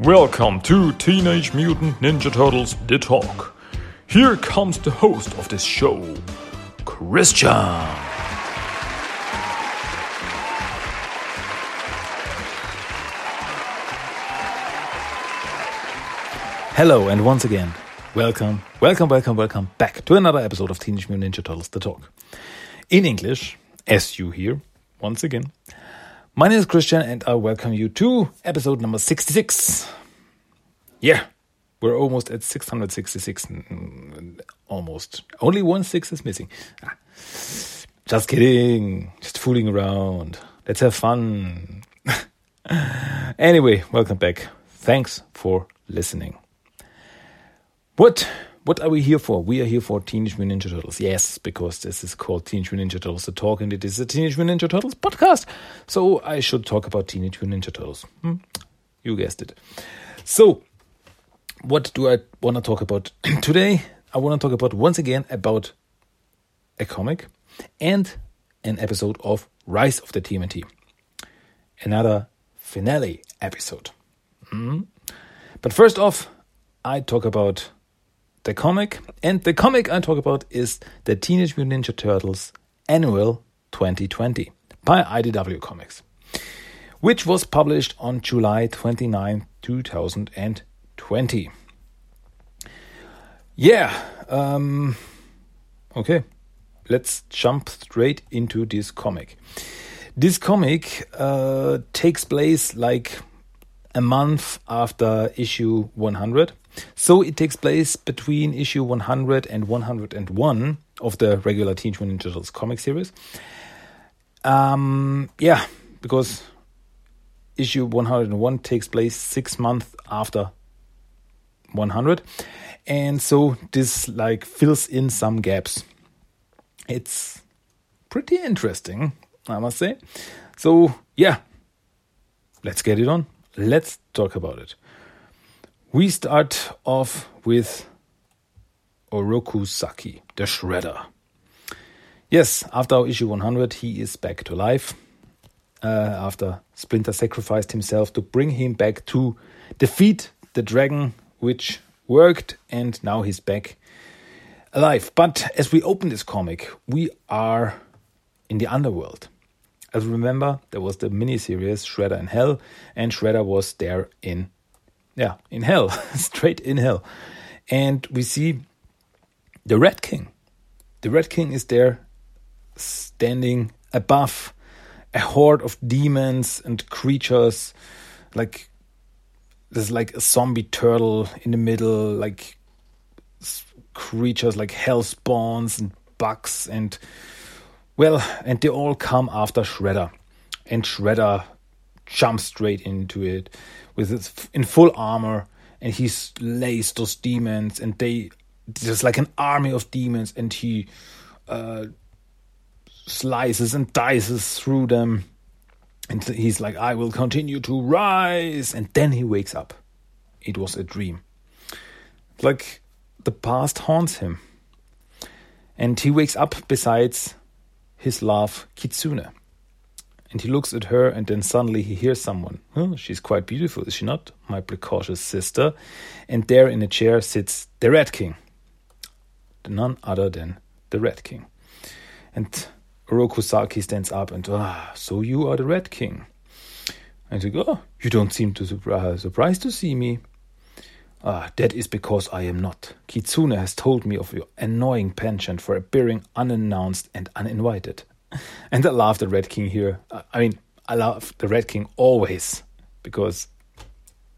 Welcome to Teenage Mutant Ninja Turtles The Talk. Here comes the host of this show, Christian. Hello, and once again, welcome, welcome, welcome, welcome back to another episode of Teenage Mutant Ninja Turtles The Talk. In English, as you hear, once again. My name is Christian, and I welcome you to episode number 66. Yeah, we're almost at 666. Mm, Almost. Only one six is missing. Ah, just kidding. Just fooling around. Let's have fun. anyway, welcome back. Thanks for listening. What what are we here for? We are here for Teenage Mutant Ninja Turtles. Yes, because this is called Teenage Mutant Ninja Turtles the Talk, and it is a Teenage Mutant Ninja Turtles podcast. So I should talk about Teenage Mutant Ninja Turtles. Hmm? You guessed it. So, what do I want to talk about today? I want to talk about once again about a comic and an episode of Rise of the TMNT. Another finale episode. Hmm? But first off, I talk about the comic, and the comic I talk about is the Teenage Mutant Ninja Turtles Annual 2020 by IDW Comics, which was published on July 29, 2020. Yeah, um, okay, let's jump straight into this comic. This comic uh, takes place like a month after issue 100. So it takes place between issue 100 and 101 of the regular Teenage Mutant Ninja Turtles comic series. Um, yeah, because issue 101 takes place six months after 100. And so this like fills in some gaps. It's pretty interesting, I must say. So, yeah, let's get it on let's talk about it. We start off with Oroku Saki, the Shredder. Yes, after our issue 100, he is back to life. Uh, after Splinter sacrificed himself to bring him back to defeat the dragon, which worked, and now he's back alive. But as we open this comic, we are in the underworld. As remember, there was the miniseries Shredder in Hell, and Shredder was there in, yeah, in hell, straight in hell. And we see the Red King. The Red King is there standing above a horde of demons and creatures. Like, there's like a zombie turtle in the middle, like creatures like hell spawns and bugs and well, and they all come after Shredder, and Shredder jumps straight into it with his, in full armor, and he slays those demons, and they there's like an army of demons, and he uh, slices and dices through them, and he's like, "I will continue to rise," and then he wakes up. It was a dream. Like the past haunts him, and he wakes up besides his love, Kitsune. And he looks at her, and then suddenly he hears someone. Oh, she's quite beautiful, is she not? My precautious sister. And there in a chair sits the Red King. None other than the Red King. And Oroku Saki stands up and, ah, so you are the Red King. And he goes, oh, you don't seem to surprised, surprised to see me. Ah, that is because I am not. Kitsune has told me of your annoying penchant for appearing unannounced and uninvited. And I love the Red King here. I mean, I love the Red King always because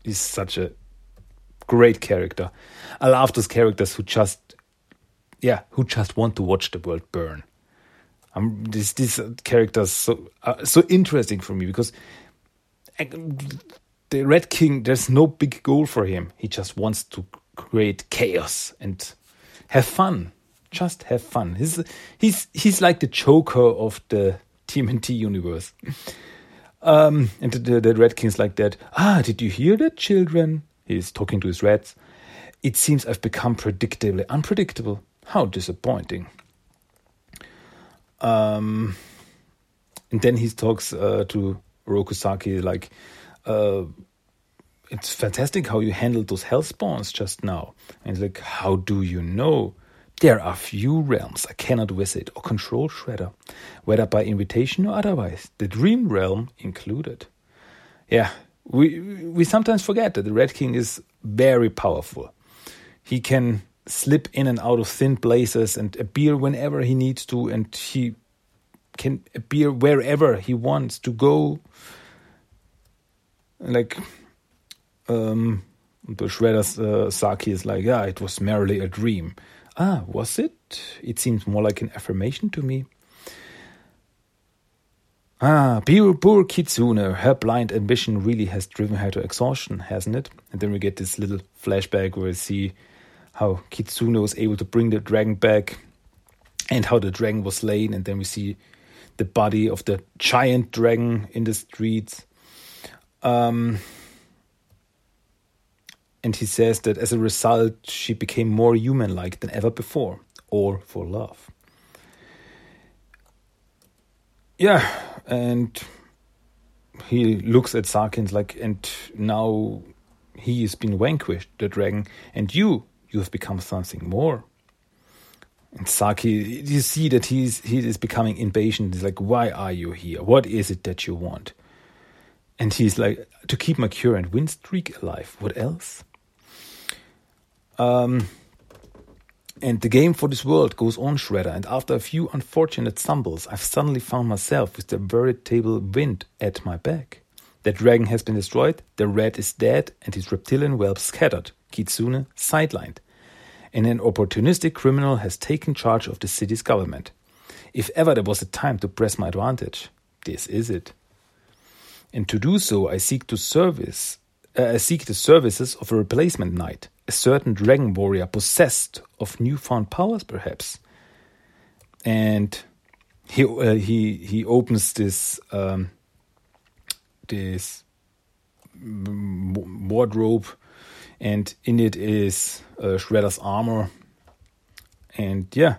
he's such a great character. I love those characters who just, yeah, who just want to watch the world burn. Um, these these characters so uh, so interesting for me because the Red King, there's no big goal for him. He just wants to create chaos and have fun. Just have fun. He's he's he's like the Joker of the TMNT universe. Um, and the, the Red King's like that. Ah, did you hear that, children? He's talking to his rats. It seems I've become predictably unpredictable. How disappointing. Um, and then he talks uh, to Rokusaki like, uh, it's fantastic how you handled those hell spawns just now. And he's like, how do you know? There are few realms I cannot visit or control Shredder, whether by invitation or otherwise, the Dream Realm included. Yeah, we we sometimes forget that the Red King is very powerful. He can slip in and out of thin places and appear whenever he needs to, and he can appear wherever he wants to go. Like, um, the Shredder's uh, Saki is like, yeah, it was merely a dream. Ah, was it? It seems more like an affirmation to me. Ah, poor, poor Kitsune. Her blind ambition really has driven her to exhaustion, hasn't it? And then we get this little flashback where we see how Kitsune was able to bring the dragon back and how the dragon was slain. And then we see the body of the giant dragon in the streets. Um, and he says that as a result, she became more human like than ever before, or for love. Yeah, and he looks at Sarkins like, and now he has been vanquished, the dragon, and you, you have become something more. And Saki, you see that he's he is becoming impatient. He's like, "Why are you here? What is it that you want?" And he's like, "To keep my current win streak alive. What else?" Um, and the game for this world goes on, Shredder. And after a few unfortunate stumbles, I've suddenly found myself with the veritable wind at my back. The dragon has been destroyed, the rat is dead, and his reptilian whelp scattered, Kitsune sidelined. And an opportunistic criminal has taken charge of the city's government. If ever there was a time to press my advantage, this is it. And to do so, I seek to service, uh, I seek the services of a replacement knight, a certain dragon warrior possessed of newfound powers, perhaps. And he uh, he he opens this um, this wardrobe, and in it is uh, Shredder's armor. And yeah,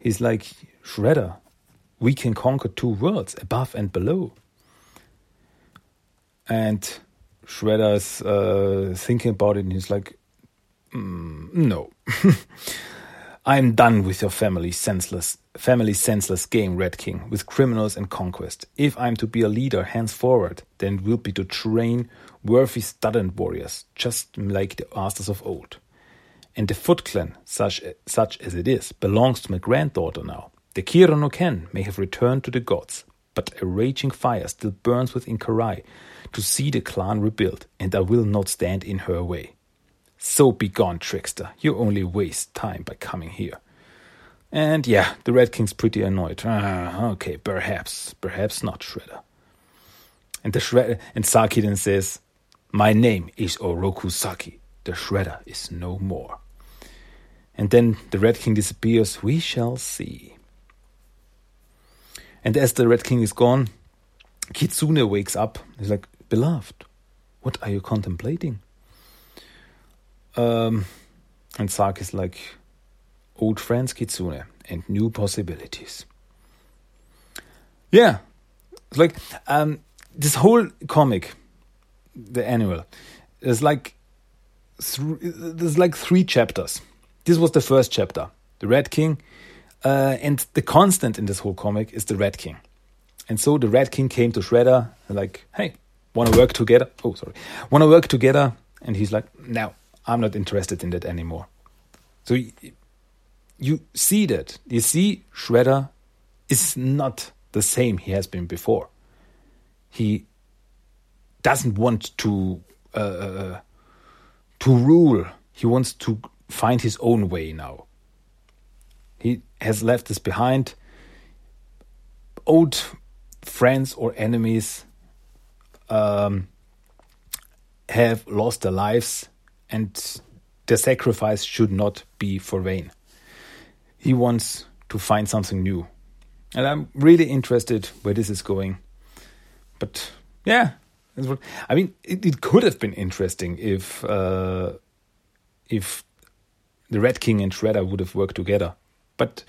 he's like Shredder. We can conquer two worlds, above and below. And Shredder's uh, thinking about it, and he's like, Mm, no. I'm done with your family senseless family senseless game, Red King, with criminals and conquest. If I'm to be a leader henceforward, then it will be to train worthy student warriors, just like the masters of old. And the Foot Clan, such, such as it is, belongs to my granddaughter now. The Kira no Ken may have returned to the gods, but a raging fire still burns within Karai to see the clan rebuilt, and I will not stand in her way. So be gone, trickster. You only waste time by coming here. And yeah, the Red King's pretty annoyed. Ah, okay, perhaps, perhaps not Shredder. And the Shredder and Saki then says, My name is Oroku Saki. The Shredder is no more. And then the Red King disappears. We shall see. And as the Red King is gone, Kitsune wakes up. He's like, Beloved, what are you contemplating? Um, and Sark is like old friends Kitsune and new possibilities. Yeah, it's like um, this whole comic, the annual, is like th- there's like three chapters. This was the first chapter, the Red King, uh, and the constant in this whole comic is the Red King. And so the Red King came to Shredder, like, hey, want to work together? Oh, sorry, want to work together? And he's like, no, I'm not interested in that anymore. So you see that. You see, Shredder is not the same he has been before. He doesn't want to uh, uh, to rule. He wants to find his own way now. He has left this behind. Old friends or enemies um, have lost their lives and the sacrifice should not be for vain. He wants to find something new. And I'm really interested where this is going. But yeah, I mean, it, it could have been interesting if uh, if the Red King and Shredder would have worked together. But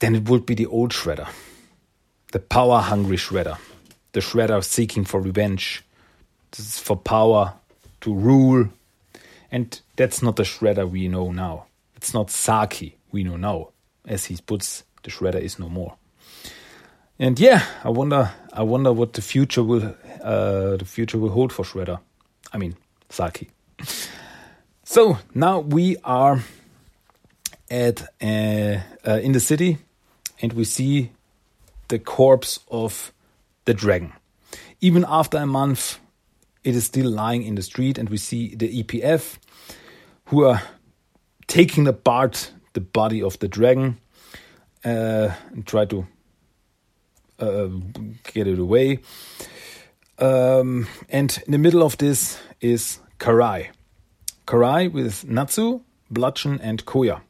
then it would be the old Shredder, the power hungry Shredder, the Shredder seeking for revenge, for power, to rule. And that's not the Shredder we know now. It's not Saki we know now. As he puts, the Shredder is no more. And yeah, I wonder, I wonder what the future will, uh, the future will hold for Shredder. I mean, Saki. So now we are at uh, uh, in the city, and we see the corpse of the dragon. Even after a month, it is still lying in the street, and we see the EPF who are taking apart the body of the dragon uh, and try to uh, get it away. Um, and in the middle of this is Karai. Karai with Natsu, Bludgeon, and Koya.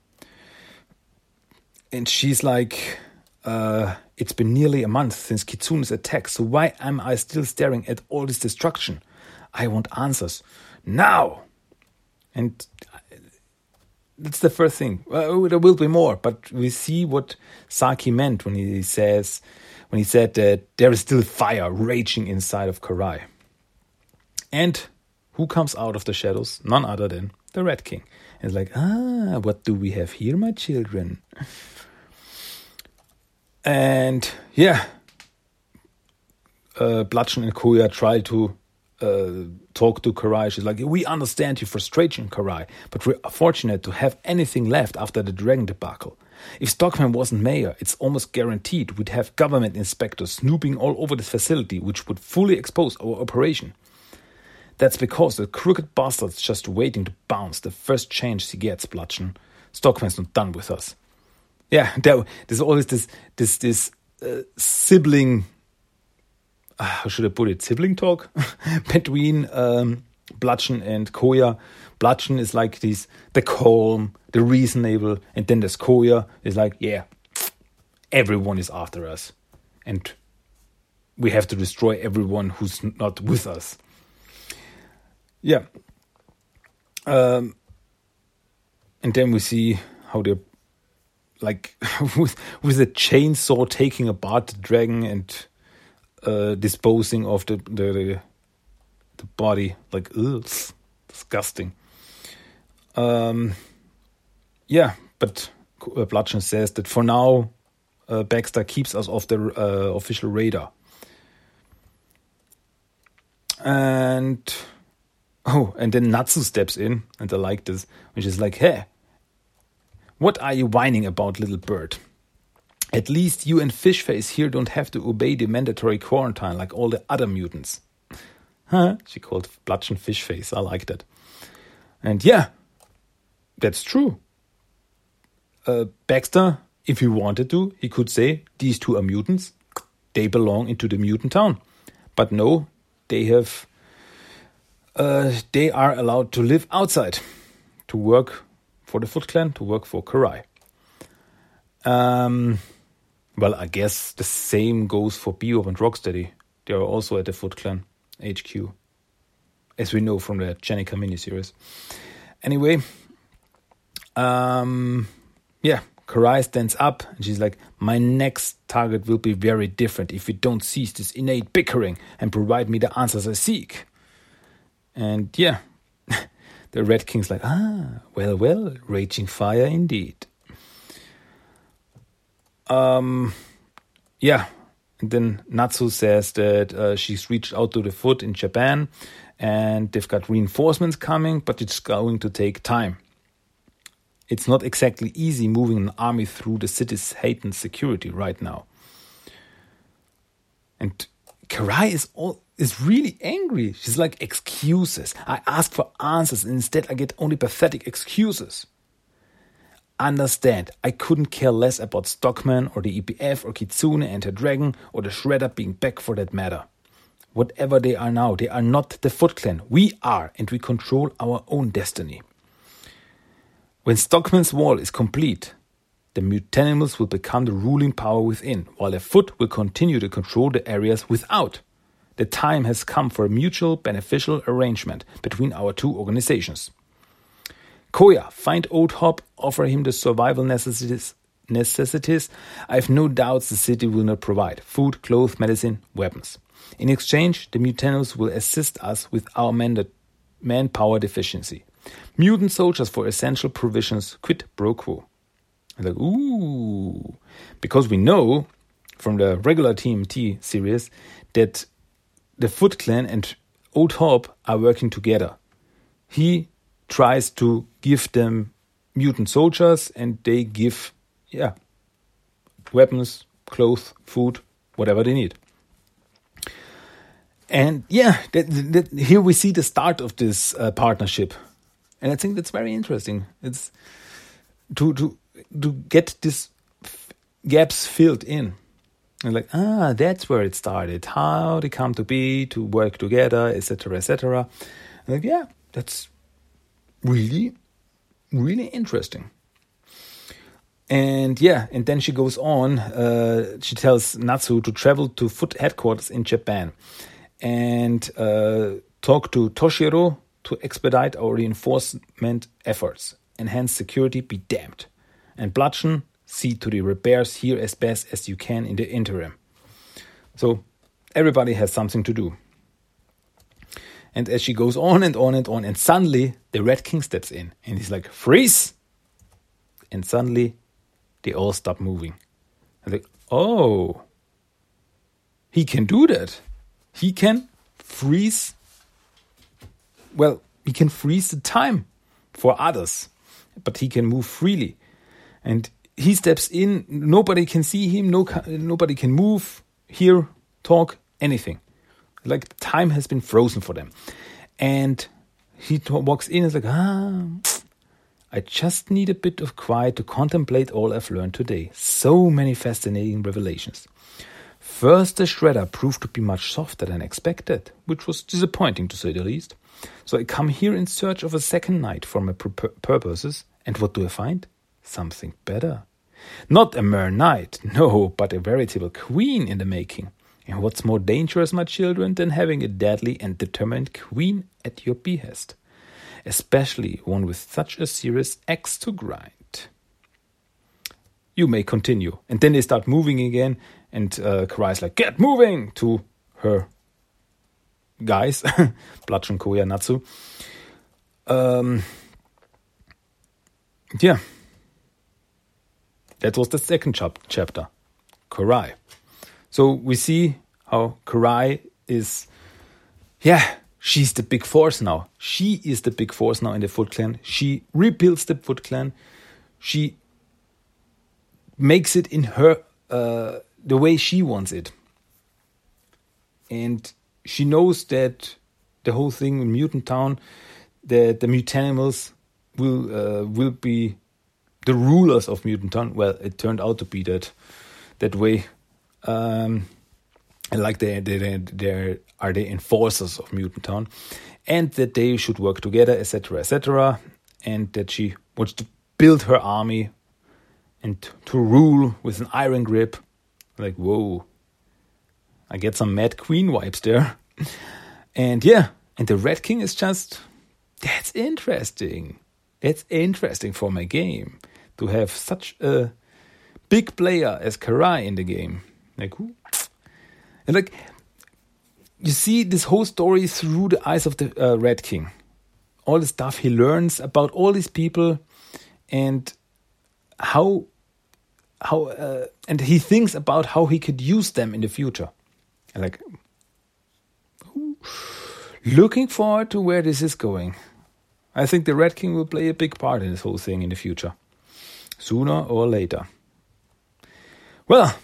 And she's like, uh, It's been nearly a month since Kitsune's attack, so why am I still staring at all this destruction? I want answers. Now! And that's the first thing. There will be more, but we see what Saki meant when he says, when he said that there is still fire raging inside of Karai. And who comes out of the shadows? None other than the Red King. And it's like, ah, what do we have here, my children? And yeah, uh, Bludgeon and Koya try to uh, talk to Karai. She's like, We understand your frustration, Karai, but we're fortunate to have anything left after the dragon debacle. If Stockman wasn't mayor, it's almost guaranteed we'd have government inspectors snooping all over this facility, which would fully expose our operation. That's because the crooked bastard's just waiting to bounce the first chance he gets, Bludgeon. Stockman's not done with us. Yeah, there, there's always this this this uh, sibling how should I put it, sibling talk between um, Bludgeon and Koya. Bludgeon is like this, the calm, the reasonable, and then there's Koya is like, yeah, everyone is after us, and we have to destroy everyone who's not with us. Yeah. Um, and then we see how they're like with with a chainsaw taking apart the dragon and uh, disposing of the the, the body like ugh, disgusting. Um, yeah, but uh, Bludgeon says that for now, uh, Baxter keeps us off the uh, official radar. And oh, and then Natsu steps in, and I like this, which is like, "Hey, what are you whining about, little bird?" At least you and Fishface here don't have to obey the mandatory quarantine like all the other mutants. Huh? She called Bludgeon Fishface. I like that. And yeah, that's true. Uh, Baxter, if he wanted to, he could say these two are mutants. They belong into the mutant town. But no, they have. Uh, they are allowed to live outside, to work for the Foot Clan, to work for Karai. Um, well, I guess the same goes for Bebop and Rocksteady. They are also at the Foot Clan HQ, as we know from the Jennika miniseries. Anyway, um, yeah, Karai stands up and she's like, My next target will be very different if you don't cease this innate bickering and provide me the answers I seek. And yeah, the Red King's like, Ah, well, well, raging fire indeed. Um, yeah. And then Natsu says that uh, she's reached out to the foot in Japan and they've got reinforcements coming, but it's going to take time. It's not exactly easy moving an army through the city's heightened security right now. And Karai is all is really angry. She's like, excuses. I ask for answers, and instead I get only pathetic excuses understand. I couldn't care less about Stockman or the EPF or Kitsune and her dragon or the Shredder being back for that matter. Whatever they are now, they are not the Foot Clan. We are, and we control our own destiny. When Stockman's wall is complete, the mutanimals will become the ruling power within, while the Foot will continue to control the areas without. The time has come for a mutual beneficial arrangement between our two organizations. Koya, find Old Hob, offer him the survival necessities. Necessities. I have no doubts the city will not provide food, clothes, medicine, weapons. In exchange, the Mutanimals will assist us with our man- manpower deficiency. Mutant soldiers for essential provisions quid pro quo. I'm like, ooh. Because we know from the regular TMNT series that the Foot Clan and Old Hob are working together. He tries to give them mutant soldiers and they give, yeah, weapons, clothes, food, whatever they need. And yeah, that, that, here we see the start of this uh, partnership, and I think that's very interesting. It's to to to get this gaps filled in, and like ah, that's where it started. How they come to be, to work together, etc., etc. Like yeah, that's really really interesting. And yeah, and then she goes on. Uh, she tells Natsu to travel to Foot headquarters in Japan and uh, talk to Toshiro to expedite our reinforcement efforts. Enhance security, be damned. And Bludgeon, see to the repairs here as best as you can in the interim. So everybody has something to do. And as she goes on and on and on, and suddenly the Red King steps in and he's like, freeze! And suddenly they all stop moving. And like, oh, he can do that. He can freeze. Well, he can freeze the time for others, but he can move freely. And he steps in. Nobody can see him. No, nobody can move, hear, talk, anything. Like time has been frozen for them. And he walks in and is like, ah, I just need a bit of quiet to contemplate all I've learned today. So many fascinating revelations. First, the shredder proved to be much softer than expected, which was disappointing to say the least. So I come here in search of a second knight for my purposes, and what do I find? Something better. Not a mere knight, no, but a veritable queen in the making. And what's more dangerous, my children, than having a deadly and determined queen at your behest? especially one with such a serious axe to grind. You may continue. And then they start moving again, and uh, Karai's like, Get moving! to her guys, Bludgeon Koya Natsu. Um, yeah. That was the second chap- chapter, Karai. So we see how Karai is, yeah, she's the big force now. She is the big force now in the Foot Clan. She rebuilds the Foot Clan. She makes it in her uh, the way she wants it, and she knows that the whole thing in Mutant Town, that the mutanimals will uh, will be the rulers of Mutant Town. Well, it turned out to be that that way. Um, like they they they are the enforcers of Mutant Town, and that they should work together, etc., etc., and that she wants to build her army and to rule with an iron grip. Like whoa, I get some Mad Queen vibes there, and yeah, and the Red King is just that's interesting. It's interesting for my game to have such a big player as Karai in the game. Like who? And like, you see this whole story through the eyes of the uh, Red King. All the stuff he learns about all these people, and how, how, uh, and he thinks about how he could use them in the future. And like, looking forward to where this is going. I think the Red King will play a big part in this whole thing in the future, sooner or later. Well,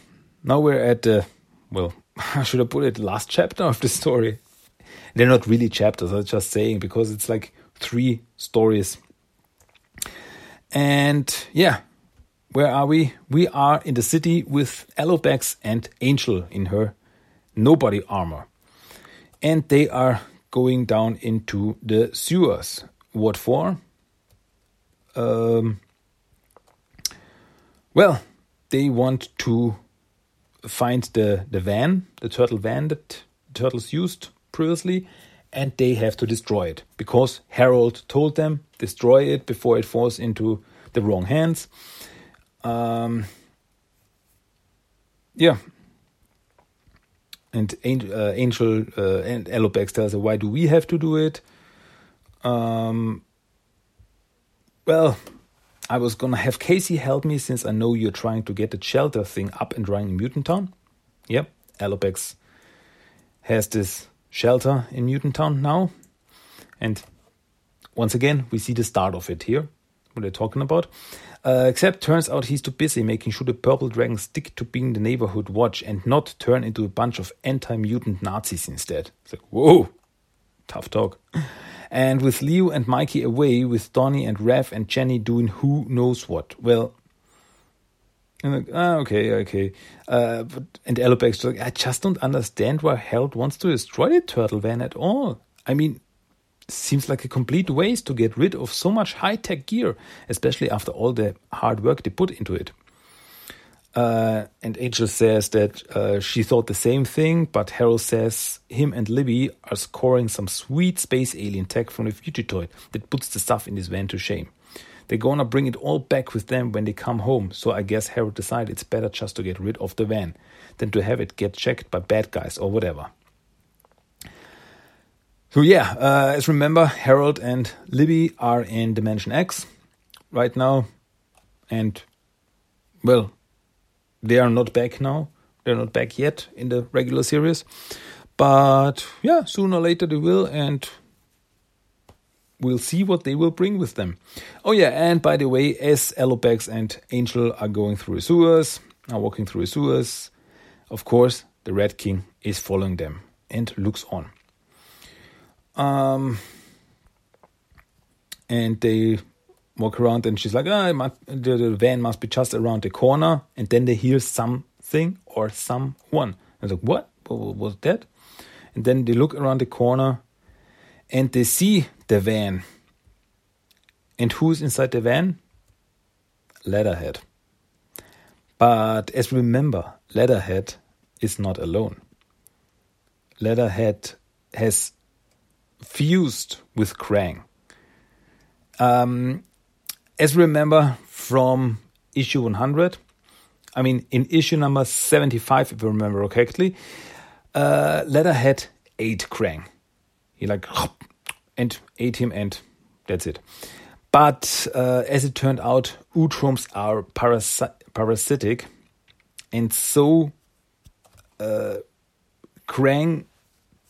now we're at the well how should I put it, last chapter of the story. They're not really chapters, I'm just saying, because it's like three stories. And yeah, where are we? We are in the city with Alopex and Angel in her nobody armor. And they are going down into the sewers. What for? Um, well, they want to find the, the van, the turtle van that turtles used previously, and they have to destroy it because Harold told them destroy it before it falls into the wrong hands. Um, yeah. and uh, Angel uh, and Alopex tells her, "Why do we have to do it?" Um, well, I was gonna have Casey help me since I know you're trying to get the shelter thing up and running in Mutant Town. Yep, Alopex has this shelter in Mutant Town now, and once again we see the start of it here. What they're talking about. Uh, except turns out he's too busy making sure the purple dragons stick to being the neighborhood watch and not turn into a bunch of anti-mutant Nazis instead. It's like, whoa, tough talk. And with Leo and Mikey away, with Donnie and Rev and Jenny doing who knows what. Well, I'm like, ah, okay, okay. Uh, but, and Alopex like, I just don't understand why Harold wants to destroy the turtle van at all. I mean, seems like a complete waste to get rid of so much high tech gear, especially after all the hard work they put into it. Uh, and Angel says that uh, she thought the same thing, but Harold says him and Libby are scoring some sweet space alien tech from the Fugitoid that puts the stuff in his van to shame. They're gonna bring it all back with them when they come home, so I guess Harold decided it's better just to get rid of the van than to have it get checked by bad guys or whatever. So yeah, uh, as remember, Harold and Libby are in Dimension X right now, and well, they are not back now. They're not back yet in the regular series, but yeah, sooner or later they will, and we'll see what they will bring with them. Oh yeah, and by the way, as Alopex and Angel are going through sewers, are walking through sewers, of course, the Red King is following them and looks on. Um, and they walk around, and she's like, ah, must, the, the, van must be just around the corner. And then they hear something or someone. I was like, what? What was that? And then they look around the corner and they see the van. And who's inside the van? Leatherhead. But as remember, Leatherhead is not alone. Leatherhead has fused with Krang. Um, as we remember from issue 100, I mean, in issue number 75, if I remember correctly, uh, Leatherhead ate Krang. He like, and ate him, and that's it. But uh, as it turned out, Utroms are parasi parasitic, and so uh, Krang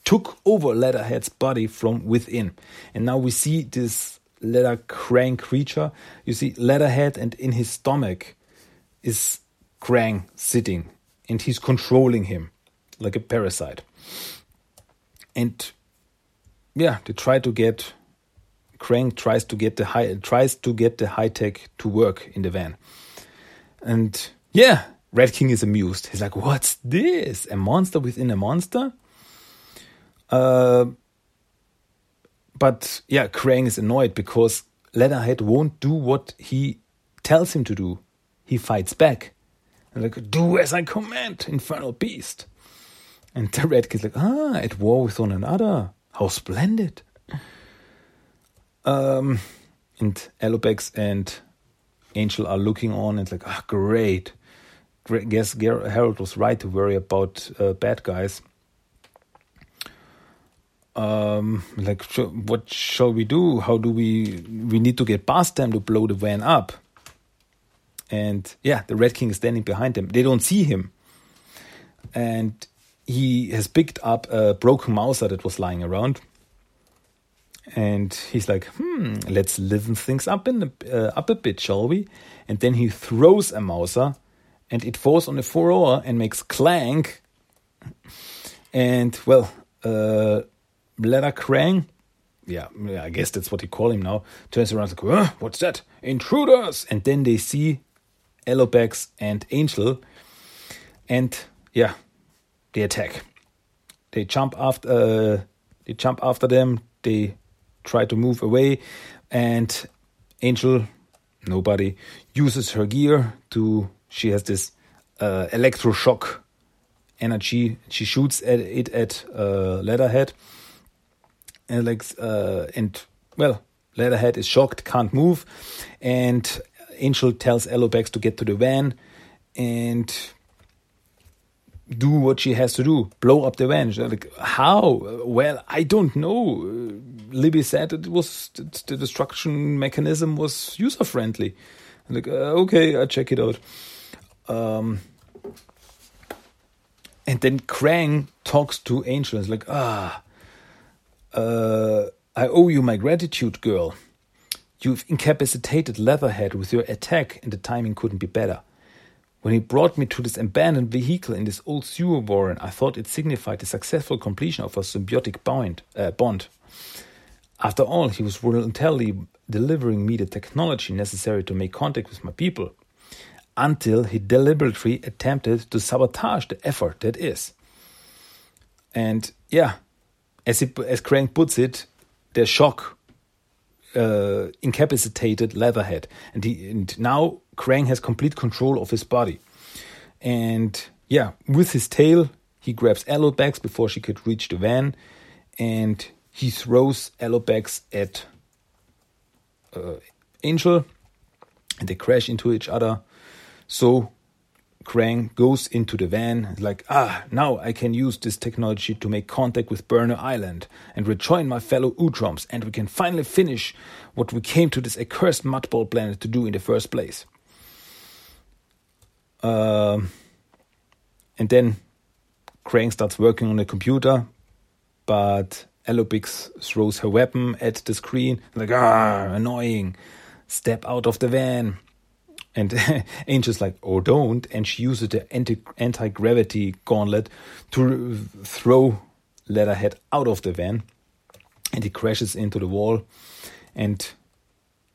took over Leatherhead's body from within. And now we see this leather Krang creature. You see Leatherhead, and in his stomach is Krang sitting, and he's controlling him like a parasite. And yeah, they try to get Krang tries to get the high tries to get the high tech to work in the van. And yeah, Red King is amused. He's like, "What's this? A monster within a monster?" Uh, but yeah, Krang is annoyed because Leatherhead won't do what he tells him to do. He fights back. And like, do as I command, infernal beast. And the Red King's like, ah, at war with one another. How splendid. Um, and Alopex and Angel are looking on and like, ah, great. Guess Harold was right to worry about uh, bad guys um, like what shall we do? How do we we need to get past them to blow the van up. And yeah the red king is standing behind them. They don't see him. And he has picked up a broken mouser that was lying around. And he's like hmm let's liven things up in the, uh, up a bit shall we? And then he throws a mouser and it falls on the floor and makes clank. And well uh, Leather Krang, yeah, I guess that's what they call him now, turns around and goes, what's that? Intruders! And then they see Alopex and Angel, and yeah, they attack. They jump after, uh, they jump after them. They try to move away, and Angel, nobody, uses her gear to. She has this uh, electroshock energy. She shoots at it at uh, Leatherhead and like uh, and well, Leatherhead is shocked, can't move, and Angel tells Alopex to get to the van, and do what she has to do, blow up the van. Like, how? Well, I don't know. Libby said it was the destruction mechanism was user friendly. Like, uh, okay, I check it out. Um, and then Krang talks to Angel. It's like, ah, uh, I owe you my gratitude, girl. You've incapacitated Leatherhead with your attack, and the timing couldn't be better. When he brought me to this abandoned vehicle in this old sewer warren, I thought it signified the successful completion of a symbiotic bond. Uh, bond. After all, he was voluntarily delivering me the technology necessary to make contact with my people, until he deliberately attempted to sabotage the effort that is. And yeah, as, he, as Krang puts it, the shock uh, incapacitated Leatherhead, and he and now Krang has complete control of his body. And yeah, with his tail, he grabs Alopex before she could reach the van, and he throws Alopex at uh, Angel, and they crash into each other. So Krang goes into the van, like, ah, now I can use this technology to make contact with Burnow Island and rejoin my fellow Utroms, and we can finally finish what we came to this accursed mudball planet to do in the first place. Um, and then Krang starts working on the computer, but Alopex throws her weapon at the screen, like, ah, annoying. Step out of the van. And Angel's like, oh, don't. And she uses the anti gravity gauntlet to throw Leatherhead out of the van. And he crashes into the wall. And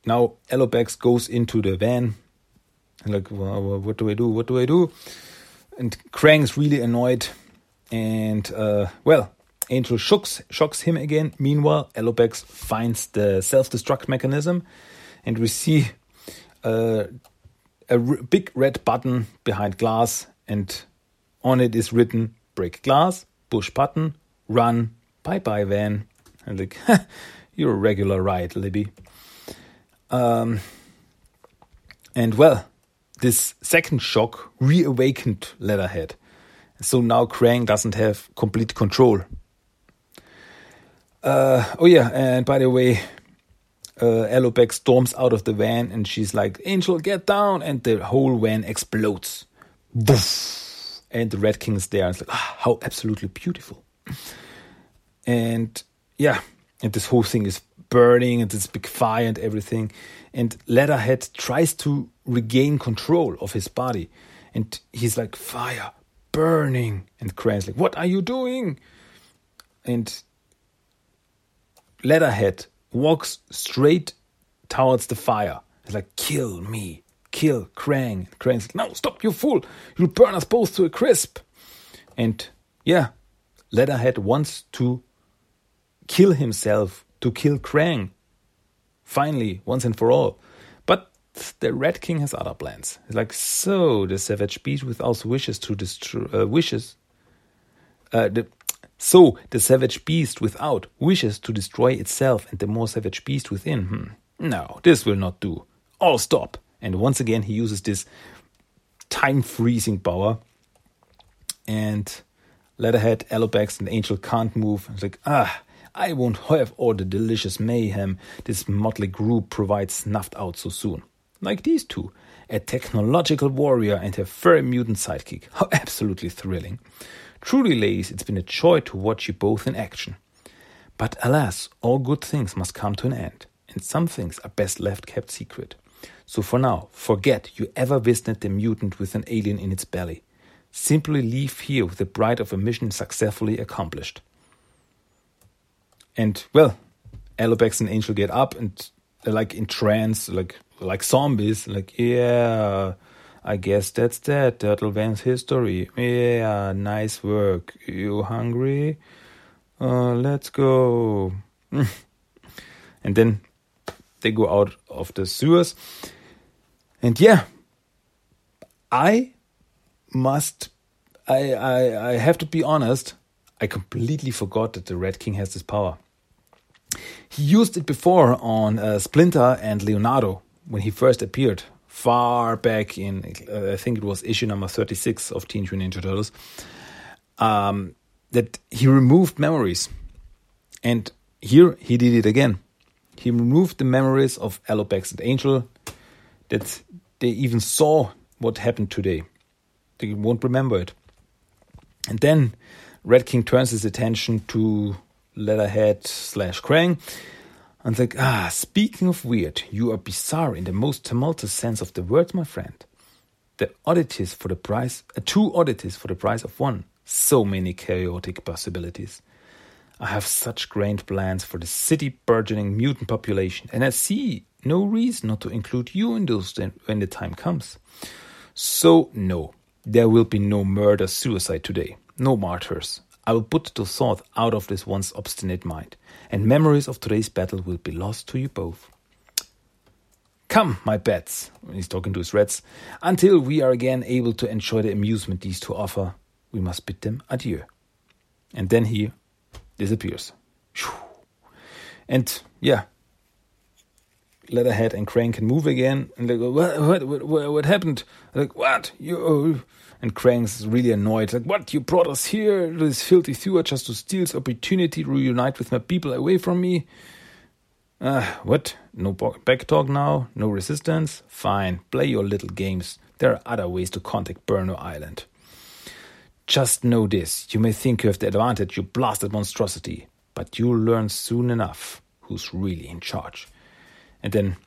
now Alopex goes into the van. And like, well, what do I do? What do I do? And Krang's really annoyed. And, uh, well, Angel shocks, shocks him again. Meanwhile, Alopex finds the self destruct mechanism. And we see uh, a big red button behind glass, and on it is written break glass, push button, run, bye bye van. And like, you're a regular ride, Libby. Um, and well, this second shock reawakened Leatherhead. So now Krang doesn't have complete control. Uh, oh yeah, and by the way, uh, storms out of the van and she's like, Angel, get down! And the whole van explodes. And the Red King is there. And it's like, ah, how absolutely beautiful. And yeah, and this whole thing is burning and this big fire and everything. And Leatherhead tries to regain control of his body. And he's like, fire, burning. And Krang's like, what are you doing? And Leatherhead walks straight towards the fire. He's like, kill me, kill Krang. Krang's like, no, stop, you fool. You'll burn us both to a crisp. And yeah, Leatherhead wants to kill himself to kill Krang. Finally, once and for all. But the Red King has other plans. He's like, so the savage beast without wishes to destroy uh, wishes. Uh, the, so the savage beast without wishes to destroy itself and the more savage beast within. Hmm. No, this will not do. All stop. And once again, he uses this time freezing power. And Leatherhead, Alopex, and Angel can't move. It's like, ah, I won't have all the delicious mayhem this motley group provides snuffed out so soon. Like these two, a technological warrior and a furry mutant sidekick. How absolutely thrilling. Truly, ladies, it's been a joy to watch you both in action. But alas, all good things must come to an end, and some things are best left kept secret. So for now, forget you ever visited the mutant with an alien in its belly. Simply leave here with the pride of a mission successfully accomplished. And well, Alopex and Angel get up and they're like in trance, like like zombies. Like yeah, I guess that's that. Turtle Van's history. Yeah, nice work. You hungry? Uh, let's go. and then they go out of the sewers. And yeah, I must. I I I have to be honest. I completely forgot that the Red King has this power. He used it before on uh, Splinter and Leonardo when he first appeared, far back in, uh, I think it was issue number 36 of Teenage Mutant Ninja Turtles. um, that he removed memories. And here he did it again. He removed the memories of Alopex and Angel that they even saw what happened today. They won't remember it. And then Red King turns his attention to Leatherhead slash Krang and like, ah, speaking of weird, you are bizarre in the most tumultuous sense of the word, my friend. The oddities for the price, uh, two oddities for the price of one. So many chaotic possibilities. I have such grand plans for the city burgeoning mutant population, and I see no reason not to include you in those when the time comes. So, no, there will be no murder suicide today, no martyrs. I will put the thought out of this once obstinate mind, and memories of today's battle will be lost to you both. Come, my pets, he's talking to his rats, until we are again able to enjoy the amusement these two offer, we must bid them adieu. And then he disappears. And yeah, Leatherhead and Krang can move again, and they go, "What? What? What, what happened?" like, "What? You?" And Krang's really annoyed, like, "What? You brought us here, this filthy sewer, just to steal this opportunity to reunite with my people away from me?" Uh, what? No back talk now? No resistance? Fine, play your little games. There are other ways to contact Burnow Island. Just know this you may think you have the advantage, you blasted monstrosity, but you'll learn soon enough who's really in charge. And then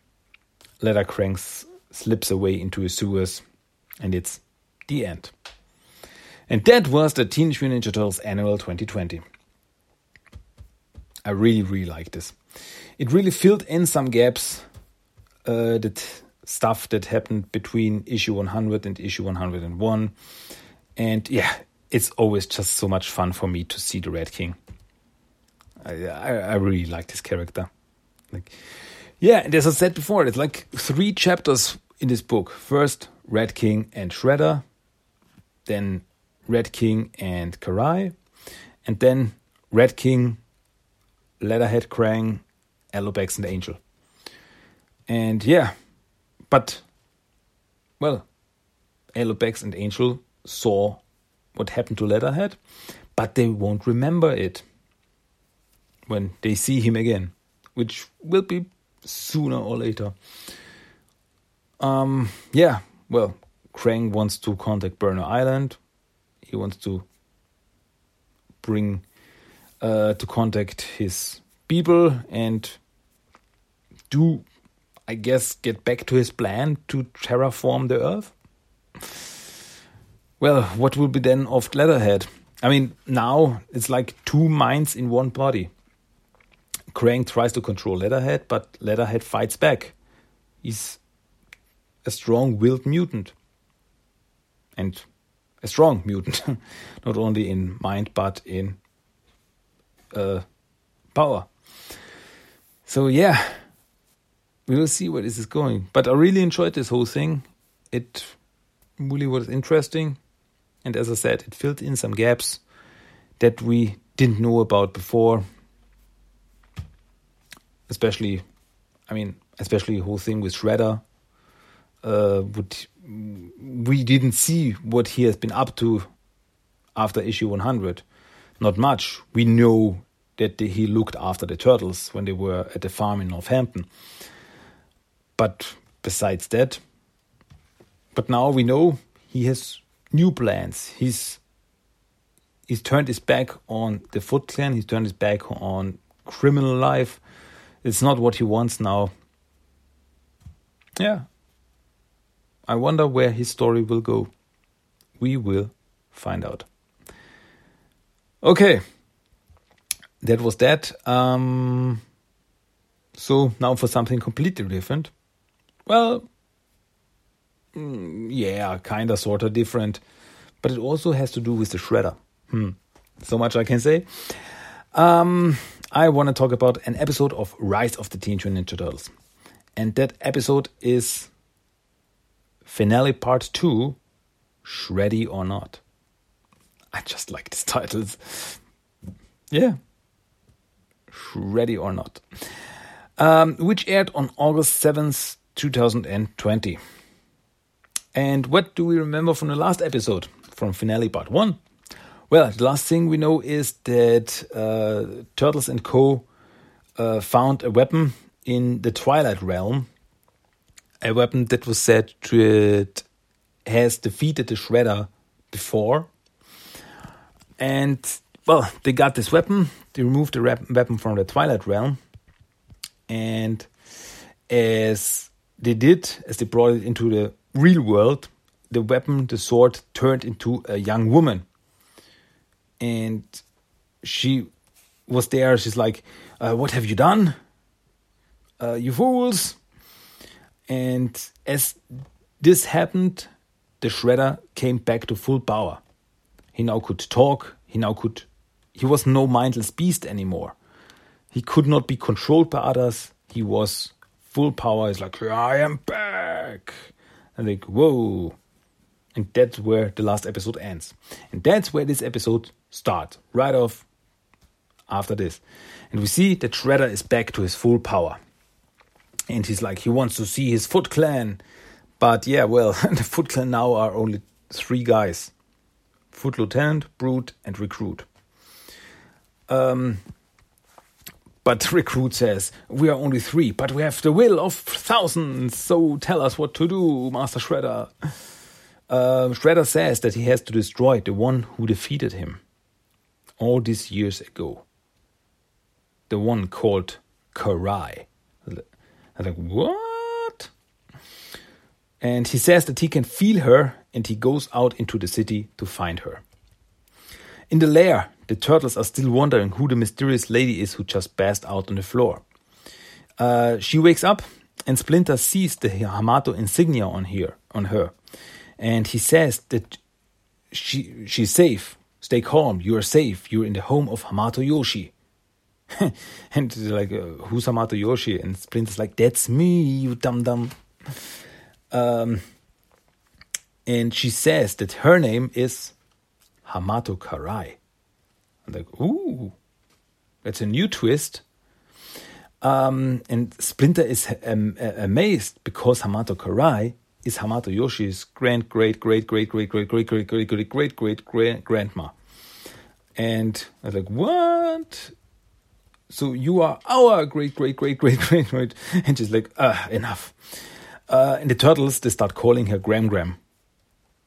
Leather Krang slips away into his sewers, and it's the end. And that was the Teenage Mutant Ninja Turtles Annual 2020. I really, really like this. It really filled in some gaps, uh, that stuff that happened between issue 100 and issue 101. And yeah, it's always just so much fun for me to see the Red King. I, I, I really like this character. Like, yeah, and as I said before, it's like three chapters in this book. First, Red King and Shredder, then Red King and Karai, and then Red King, Leatherhead Krang, Alopex, and Angel. And yeah, but well, Alopex and Angel saw what happened to Leatherhead, but they won't remember it when they see him again, which will be sooner or later. Um, yeah, well, Krang wants to contact Burnow Island. He wants to bring uh, to contact his people and do, I guess, get back to his plan to terraform the Earth. Well, what will be then of Leatherhead? I mean, now it's like two minds in one body. Krang tries to control Leatherhead, but Leatherhead fights back. He's a strong willed mutant. And a strong mutant, not only in mind but in uh, power. So, yeah, we will see where this is going. But I really enjoyed this whole thing. It really was interesting. And as I said, it filled in some gaps that we didn't know about before. Especially, I mean, especially the whole thing with Shredder. Uh, would we didn't see what he has been up to after issue 100. Not much. We know that he looked after the turtles when they were at the farm in Northampton. But besides that, but now we know he has new plans. He's he's turned his back on the Foot Clan. He's turned his back on criminal life. It's not what he wants now. Yeah. I wonder where his story will go. We will find out. Okay. That was that. Um, so now for something completely different. Well, Mm, yeah, kinda, sorta different, but it also has to do with the shredder. Hmm. So much I can say. Um, I want to talk about an episode of Rise of the Teenage Mutant Ninja Turtles, and that episode is finale part two, Shreddy or not. I just like these titles. Yeah, Shreddy or not, um, which aired on August seventh, two thousand and twenty. And what do we remember from the last episode, from finale part one? Well, the last thing we know is that uh, Turtles and Co. Uh, found a weapon in the Twilight Realm, a weapon that was said to has defeated the Shredder before. And well, they got this weapon. They removed the weapon from the Twilight Realm, and as they did, as they brought it into the real world, the weapon, the sword, turned into a young woman. And she was there. She's like, uh, What have you done? Uh, you fools. And as this happened, the Shredder came back to full power. He now could talk. He now could. He was no mindless beast anymore. He could not be controlled by others. He was full power. He's like, I am back. And like, whoa. And that's where the last episode ends. And that's where this episode starts, right off after this. And we see that Shredder is back to his full power. And he's like, he wants to see his Foot Clan. But yeah, well, the Foot Clan now are only three guys Foot Lieutenant, Brute, and Recruit. Um, but Recruit says, We are only three, but we have the will of thousands, so tell us what to do, Master Shredder. Uh, Shredder says that he has to destroy the one who defeated him all these years ago. The one called Karai. I'm like, what? And he says that he can feel her and he goes out into the city to find her. In the lair, the turtles are still wondering who the mysterious lady is who just passed out on the floor. Uh, she wakes up, and Splinter sees the Hamato insignia on here on her, and he says that she she's safe. Stay calm. You are safe. You're in the home of Hamato Yoshi. and like, uh, who's Hamato Yoshi? And Splinter's like, that's me, you dum dum. Um, and she says that her name is Hamato Karai. I'm like, ooh, that's a new twist. Um, and Splinter is um, amazed because Hamato Karai is Hamato Yoshi's grand great great great great great great great great great great great great grandma. And I was like, what? So you are our great great great great great great. And she's like, ah, enough. Uh, and the turtles they start calling her Gram Gram.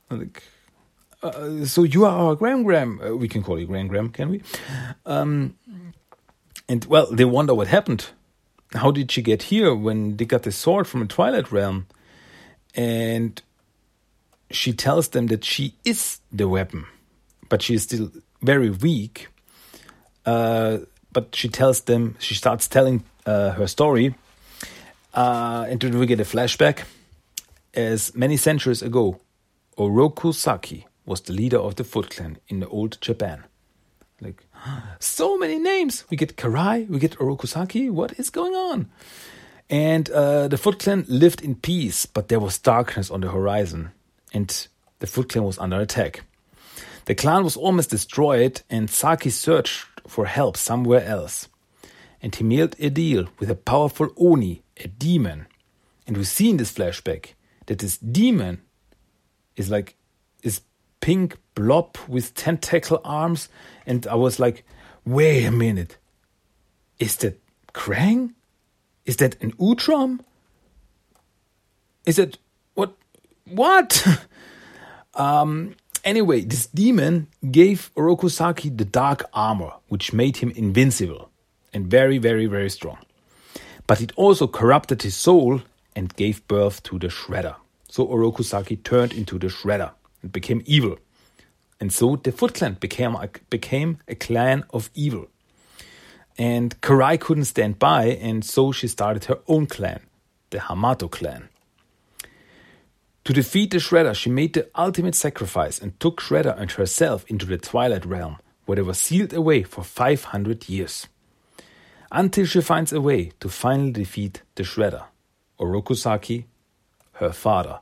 Like, uh, so you are our Gram Gram. Uh, we can call you Gram Gram, can we? Um, and well, they wonder what happened. How did she get here when they got the sword from the Twilight Realm? And she tells them that she is the weapon, but she is still very weak. Uh, but she tells them, she starts telling uh, her story. Uh, and then we get a flashback. As many centuries ago, Oroku Saki was the leader of the Foot Clan in the old Japan. Like, so many names. We get Karai, we get Orokusaki. What is going on? And uh, the Foot Clan lived in peace, but there was darkness on the horizon, and the Foot Clan was under attack. The clan was almost destroyed, and Saki searched for help somewhere else. And he made a deal with a powerful Oni, a demon. And we see in this flashback that this demon is like this pink blob with tentacle arms, and I was like, wait a minute, is that Krang? Is that an Utrom? Is that what? What? um. Anyway, this demon gave Orokusaki the dark armor, which made him invincible and very, very, very strong. But it also corrupted his soul and gave birth to the Shredder. So Orokusaki turned into the Shredder and became evil. And so the Foot Clan became a, became a clan of evil. And Karai couldn't stand by, and so she started her own clan, the Hamato clan. To defeat the Shredder, she made the ultimate sacrifice and took Shredder and herself into the Twilight Realm, where they were sealed away for 500 years. Until she finds a way to finally defeat the Shredder, Orokusaki, her father.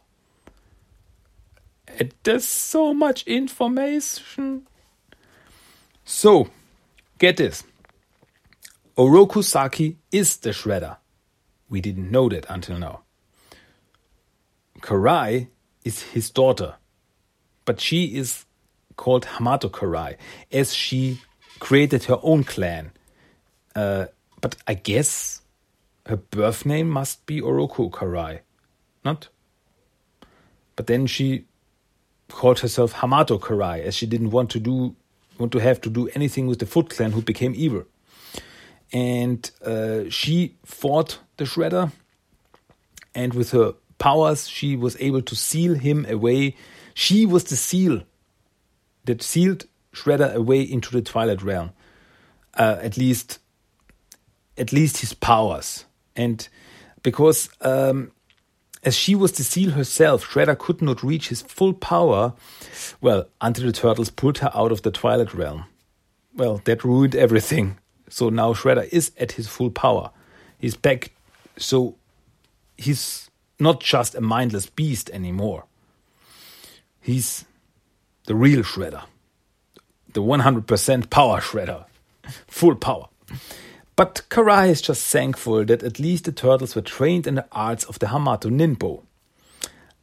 It is so much information. So, get this. Orokusaki is the Shredder. We didn't know that until now. Karai is his daughter, but she is called Hamato Karai, as she created her own clan. Uh, but I guess her birth name must be Oroku Karai, not? But then she called herself Hamato Karai, as she didn't want to do want to have to do anything with the Foot Clan, who became evil. And uh, she fought the Shredder, and with her powers, she was able to seal him away. She was the seal that sealed Shredder away into the Twilight Realm. Uh, at least, at least his powers, and because um, as she was the seal herself, Shredder could not reach his full power, well, until the turtles pulled her out of the Twilight Realm. Well, that ruined everything. So now Shredder is at his full power. He's back, so he's not just a mindless beast anymore. He's the real Shredder, the 100% power Shredder, full power. But Karai is just thankful that at least the turtles were trained in the arts of the Hamato Ninpo.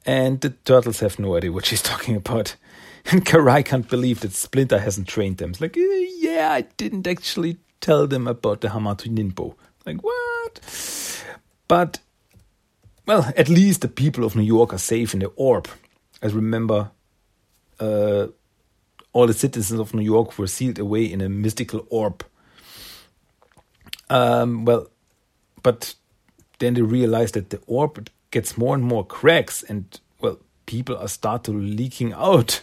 And the turtles have no idea what she's talking about. And Karai can't believe that Splinter hasn't trained them. It's like, eh, yeah, I didn't actually tell them about the Hamato Ninpo. Like, what? But, well, at least the people of New York are safe in the orb. I remember uh, all the citizens of New York were sealed away in a mystical orb um, well, but then they realize that the orb gets more and more cracks, and well, people are start to leaking out,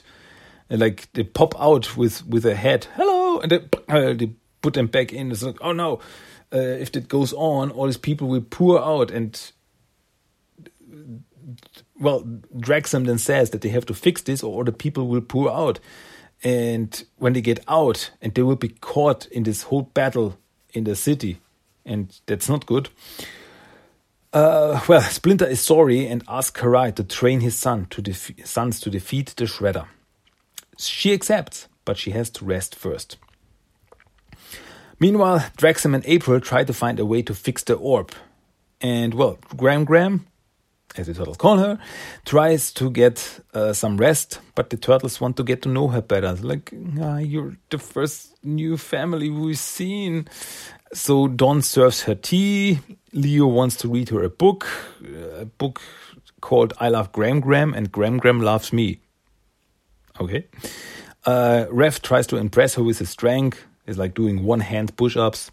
and like they pop out with with a head, hello, and they, uh, they put them back in. It's like, oh no, uh, if that goes on, all these people will pour out, and well, Draxum then says that they have to fix this, or the people will pour out. And when they get out, and they will be caught in this whole battle in the city, and that's not good. Uh, well, Splinter is sorry and asks Karai to train his son to sons to defeat the Shredder. She accepts, but she has to rest first. Meanwhile, Draxum and April try to find a way to fix the orb. And well, Gram Gram, as the turtles call her, tries to get uh, some rest, but the turtles want to get to know her better. Like, ah, you're the first new family we've seen. So Don serves her tea. Leo wants to read her a book, a book called I Love Gram Gram and Gram Gram Loves Me. Okay. Uh, Raph tries to impress her with his strength. It's like doing one hand push ups.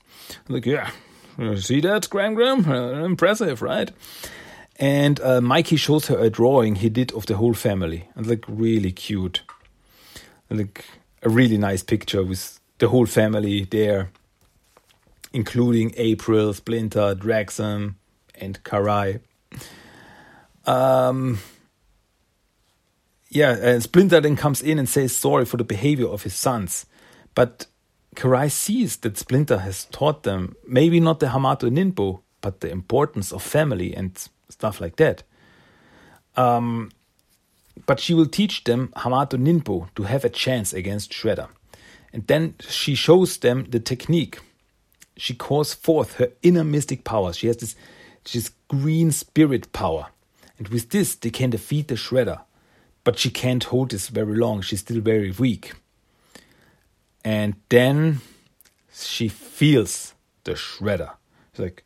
Like, yeah, see that, Gram Gram? Uh, impressive, right? And uh, Mikey shows her a drawing he did of the whole family. And like, really cute. Like, a really nice picture with the whole family there including April, Splinter, Draxum, and Karai. Um, yeah, and Splinter then comes in and says sorry for the behavior of his sons. But Karai sees that Splinter has taught them maybe not the Hamato Ninpo, but the importance of family and stuff like that. Um, but she will teach them Hamato Ninpo to have a chance against Shredder. And then she shows them the technique she calls forth her inner mystic powers. She has this, this green spirit power. And with this, they can defeat the Shredder. But she can't hold this very long. She's still very weak. And then she feels the Shredder. It's like,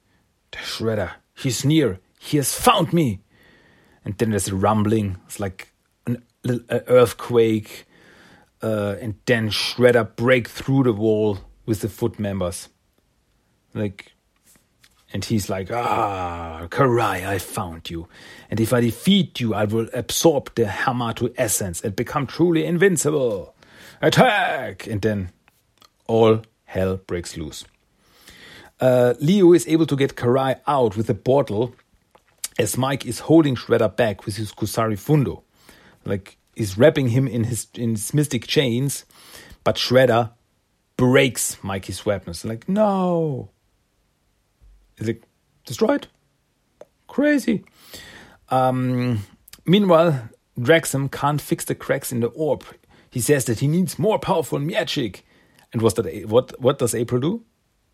the Shredder, he's near. He has found me. And then there's a rumbling. It's like an, an earthquake. Uh, and then Shredder break through the wall with the foot members. Like, and he's like, Ah, Karai, I found you. And if I defeat you, I will absorb the Hamato essence and become truly invincible. Attack! And then all hell breaks loose. Uh, Leo is able to get Karai out with a bottle as Mike is holding Shredder back with his Kusari Fundo. Like, he's wrapping him in his, in his mystic chains, but Shredder breaks Mikey's weapons. Like, no! Is it destroyed? Crazy. Um, meanwhile, Draxum can't fix the cracks in the orb. He says that he needs more powerful magic. And what's that? What what does April do?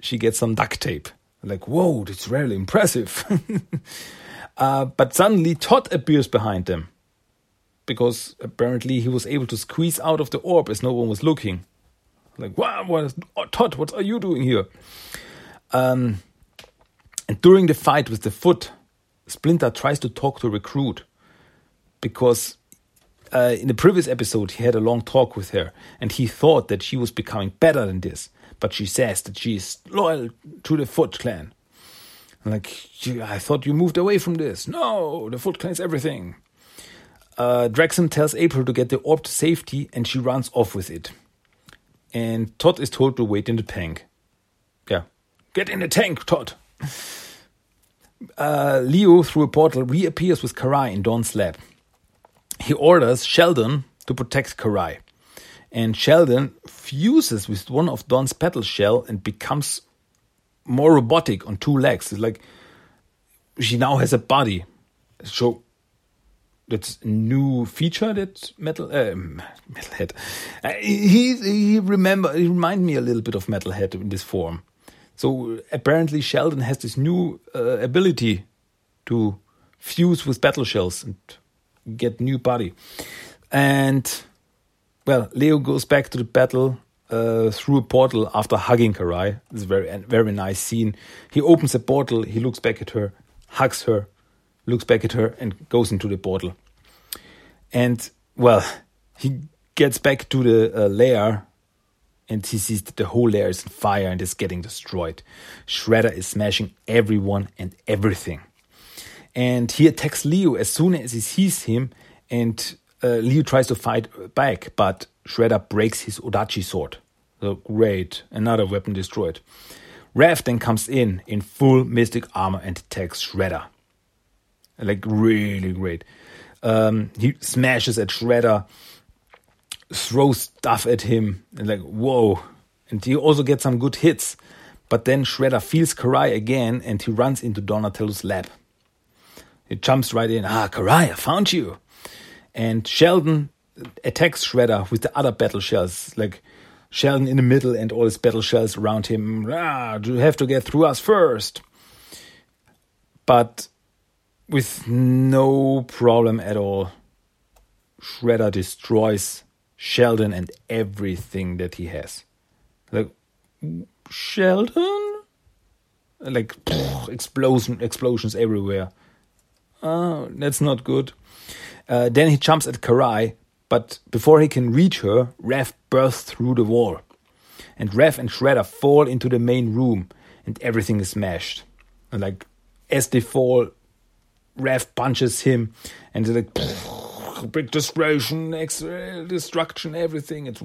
She gets some duct tape. Like, whoa, that's really impressive. uh, but suddenly Todd appears behind them. because apparently he was able to squeeze out of the orb as no one was looking. Like, wow, what is, oh, Todd, what are you doing here? Um, and during the fight with the foot, Splinter tries to talk to Recruit because uh, in the previous episode he had a long talk with her and he thought that she was becoming better than this. But she says that she is loyal to the Foot Clan. Like, I thought you moved away from this. No, the Foot Clan is everything. Uh, Draxum tells April to get the orb to safety and she runs off with it. And Todd is told to wait in the tank. Yeah. Get in the tank, Todd! Uh, Leo, through a portal, reappears with Karai in Don's lab. He orders Sheldon to protect Karai. And Sheldon fuses with one of Don's battle shell and becomes more robotic on two legs. It's like she now has a body. So that's a new feature that metal uh, metalhead uh, he he remember he remind me a little bit of metalhead in this form so apparently sheldon has this new uh, ability to fuse with battle shells and get new body and well leo goes back to the battle uh, through a portal after hugging karai it's a very very nice scene he opens a portal he looks back at her hugs her looks back at her and goes into the portal. And well, he gets back to the uh, lair and he sees that the whole lair is on fire and is getting destroyed. Shredder is smashing everyone and everything. And he attacks Leo as soon as he sees him, and uh, Leo tries to fight back, but Shredder breaks his Odachi sword. So great, another weapon destroyed. Raph then comes in in full mystic armor and attacks Shredder. Like really great. Um, he smashes at Shredder, throws stuff at him, and like whoa. And he also gets some good hits. But then Shredder feels Karai again, and he runs into Donatello's lab. He jumps right in. Ah, Karai, I found you. And Sheldon attacks Shredder with the other battle shells, like Sheldon in the middle and all his battle shells around him. Ah, you have to get through us first. But with no problem at all, Shredder destroys Sheldon and everything that he has. Like Sheldon, like explosion, explosions everywhere. Oh, that's not good. Uh, then he jumps at Karai, but before he can reach her, Raph bursts through the wall. And Raph and Shredder fall into the main room, and everything is smashed. And like as they fall, Raph punches him, and it's like big destruction, destruction, everything. It's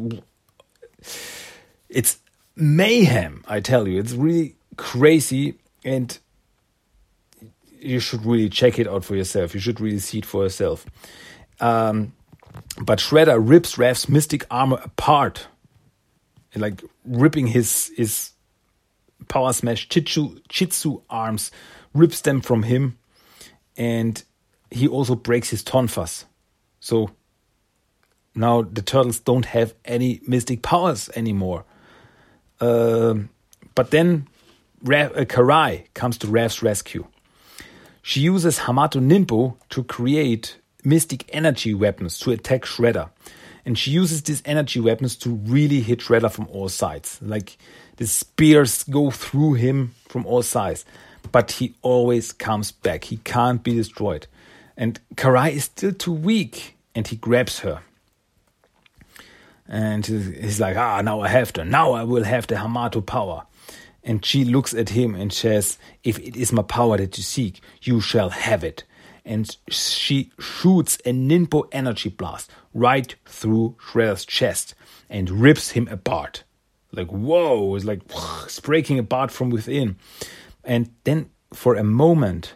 it's mayhem. I tell you, it's really crazy, and you should really check it out for yourself. You should really see it for yourself. Um, but Shredder rips Raph's mystic armor apart, like ripping his his power smash Chitsu, Chitsu arms, rips them from him and he also breaks his tonfas. So now the turtles don't have any mystic powers anymore. Uh, but then Ra uh, Karai comes to Raph's rescue. She uses Hamato Ninpo to create mystic energy weapons to attack Shredder. And she uses these energy weapons to really hit Shredder from all sides. Like the spears go through him from all sides but he always comes back. He can't be destroyed. And Karai is still too weak, and he grabs her. And he's like, ah, now I have to. Now I will have the Hamato power. And she looks at him and says, If it is my power that you seek, you shall have it. And she shoots a Ninpo energy blast right through Shredder's chest and rips him apart. Like, whoa, it's like it's breaking apart from within. And then for a moment,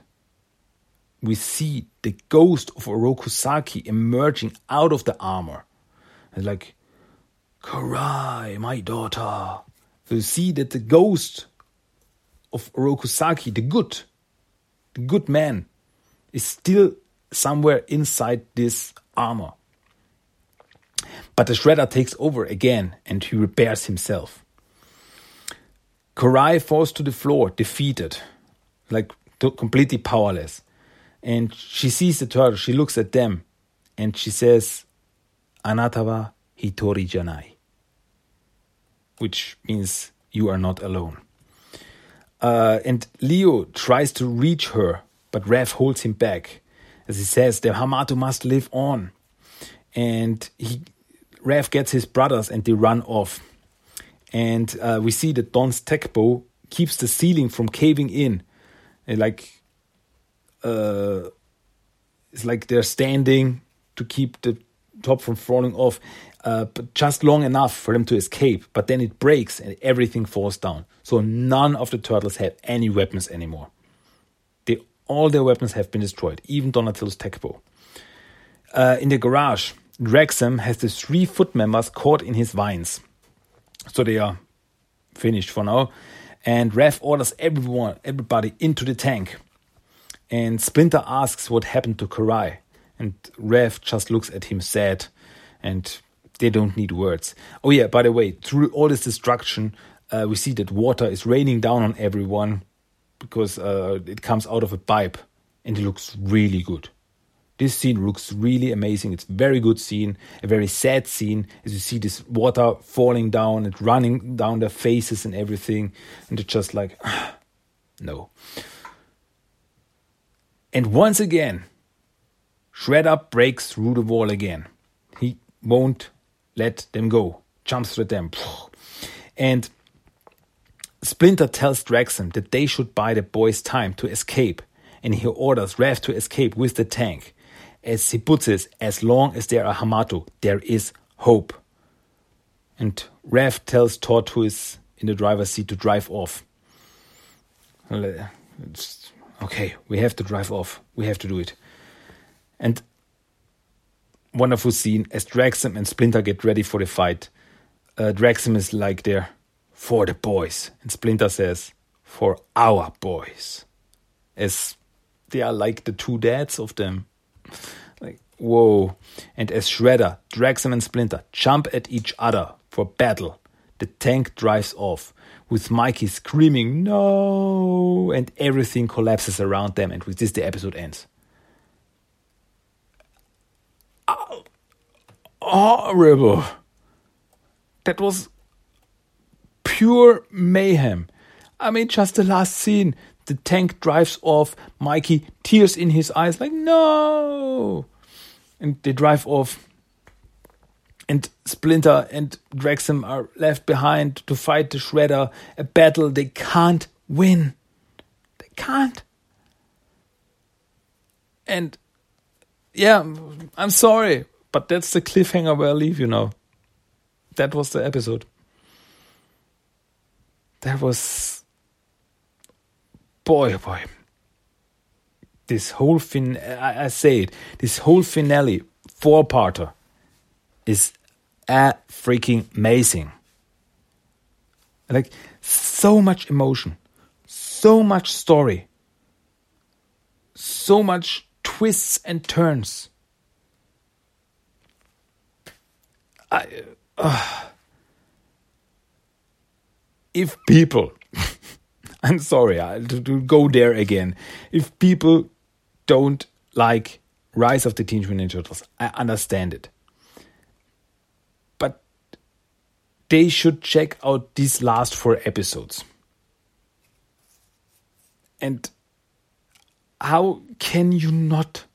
we see the ghost of Orokusaki emerging out of the armor. And like, Karai, my daughter. So you see that the ghost of Orokusaki, the good, the good man, is still somewhere inside this armor. But the Shredder takes over again and he repairs himself. Karai falls to the floor, defeated, like completely powerless. And she sees the turtle, she looks at them, and she says, Anatawa hitori janai, which means you are not alone. Uh, and Leo tries to reach her, but Raph holds him back. As he says, the Hamato must live on. And he, Raph gets his brothers and they run off. And uh, we see that Don's tech bow keeps the ceiling from caving in. And like, uh, it's like they're standing to keep the top from falling off, uh, but just long enough for them to escape. But then it breaks and everything falls down. So none of the turtles have any weapons anymore. They, all their weapons have been destroyed, even Donatello's tech bow. Uh, in the garage, Draxum has the three foot members caught in his vines. So they are finished for now. And Raph orders everyone, everybody into the tank. And Splinter asks what happened to Karai. And Raph just looks at him sad. And they don't need words. Oh, yeah, by the way, through all this destruction, uh, we see that water is raining down on everyone because uh, it comes out of a pipe and it looks really good. This scene looks really amazing. It's very good scene, a very sad scene as you see this water falling down and running down their faces and everything. And they're just like, no. And once again, Shredder breaks through the wall again. He won't let them go, jumps through them. And Splinter tells Draxum that they should buy the boys time to escape, and he orders Raph to escape with the tank. As he puts it, as long as there are Hamato, there is hope. And Raph tells Todd, who is in the driver's seat, to drive off. Uh, it's, okay, we have to drive off. We have to do it. And wonderful scene as Draxum and Splinter get ready for the fight. Uh, Draxum is like there for the boys, and Splinter says for our boys, as they are like the two dads of them. Like whoa! And as Shredder, Draxum, and Splinter jump at each other for battle, the tank drives off with Mikey screaming no, and everything collapses around them. And with this, the episode ends. Horrible. That was pure mayhem. I mean, just the last scene. The tank drives off, Mikey, tears in his eyes, like, no! And they drive off. And Splinter and Draxum are left behind to fight the Shredder, a battle they can't win. They can't. And yeah, I'm sorry, but that's the cliffhanger where I leave you now. That was the episode. That was. Boy, oh boy. This whole fin. I, I say it. This whole finale, four parter, is a freaking amazing. Like, so much emotion, so much story, so much twists and turns. I, uh, if people, I'm sorry I, to, to go there again, if people don't like Rise of the Teenage Mutant Ninja Turtles, I understand it. But they should check out these last four episodes. And how can you not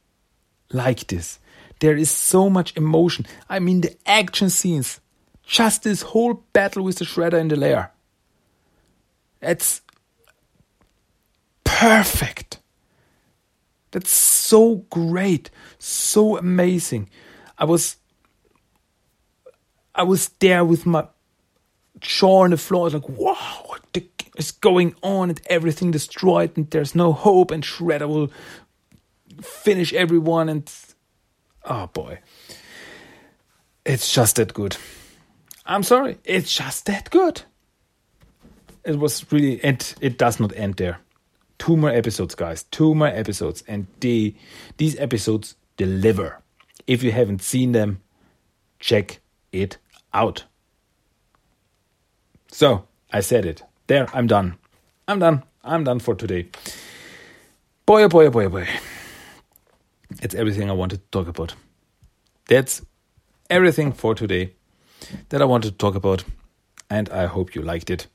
like this? There is so much emotion. I mean, the action scenes, just this whole battle with the Shredder in the lair. It's perfect. That's so great, so amazing. I was I was there with my jaw on the floor. Like, wow, what is going on? And everything destroyed, and there's no hope, and Shredder will finish everyone. And oh boy, it's just that good. I'm sorry, it's just that good. It was really, and it does not end there. Two more episodes, guys. Two more episodes, and the these episodes deliver. If you haven't seen them, check it out. So I said it. There, I'm done. I'm done. I'm done for today. Boy, oh boy, oh boy, oh boy. It's everything I wanted to talk about. that's everything for today that I wanted to talk about, and I hope you liked it.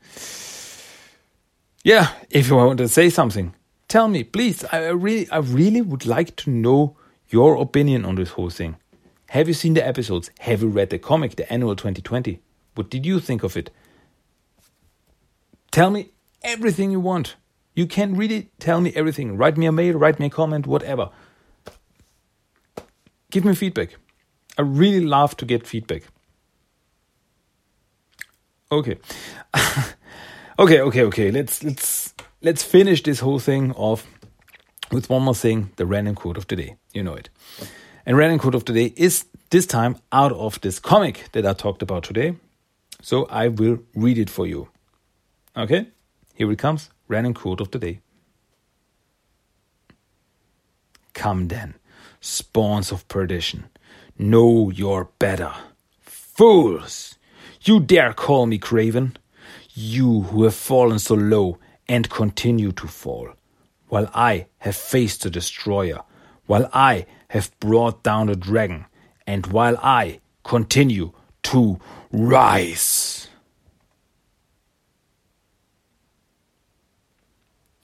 Yeah, if you want to say something, tell me, please. I really, I really would like to know your opinion on this whole thing. Have you seen the episodes? Have you read the comic, the annual 2020? What did you think of it? Tell me everything you want. You can really tell me everything. Write me a mail, write me a comment, whatever. Give me feedback. I really love to get feedback. Okay. okay, okay, okay. Let's let's let's finish this whole thing off with one more thing, the random quote of the day. You know it. And random quote of the day is this time out of this comic that I talked about today. So I will read it for you. Okay? Here it comes. Random quote of the day. Come then, spawns of perdition. Know you're better. Fools! You dare call me craven? You who have fallen so low and continue to fall, while I have faced the destroyer, while I have brought down the dragon, and while I continue to rise.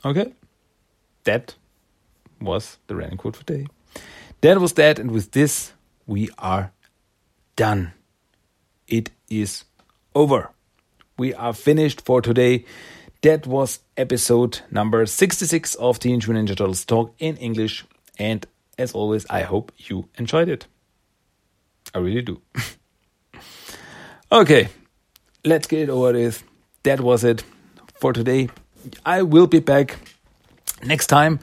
Okay, that was the random quote for today. That was that, and with this, we are done. It is over. We are finished for today. That was episode number 66 of Teenage Mutant Ninja Turtles Talk in English. And as always, I hope you enjoyed it. I really do. okay, let's get it over with. That was it for today. I will be back next time.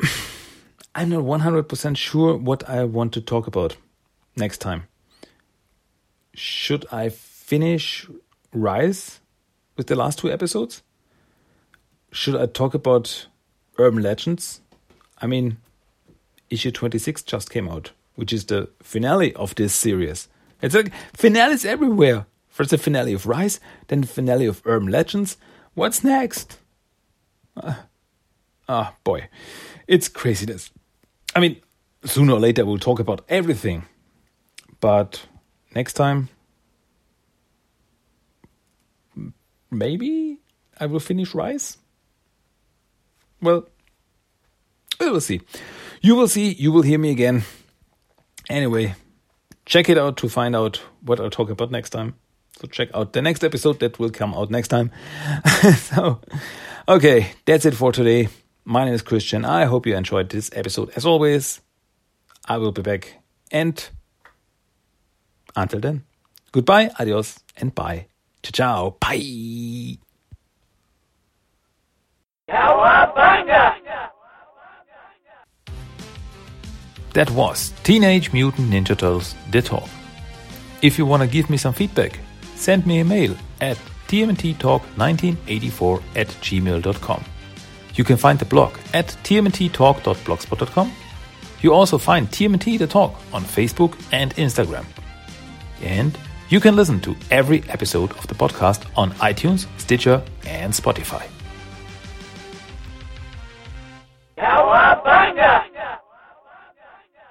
I'm not 100% sure what I want to talk about next time. Should I finish Rise with the last two episodes? Should I talk about Urban Legends? I mean, issue 26 just came out, which is the finale of this series. It's like finales everywhere. First, the finale of Rise, then the finale of Urban Legends. What's next? Ah, uh, oh, boy. It's craziness. I mean, sooner or later we'll talk about everything. But next time, maybe I will finish Rise. Well, we will see. You will see, you will hear me again. Anyway, check it out to find out what I'll talk about next time. So check out the next episode that will come out next time. so, okay, that's it for today. My name is Christian. I hope you enjoyed this episode. As always, I will be back. And until then, goodbye, adios, and bye. Ciao, ciao. Bye. That was Teenage Mutant Ninja Turtles The Talk. If you want to give me some feedback, send me a mail at tmnttalk1984 at gmail.com. You can find the blog at tmnttalk.blogspot.com. You also find TMNT The Talk on Facebook and Instagram. And you can listen to every episode of the podcast on iTunes, Stitcher, and Spotify. Cowabunga!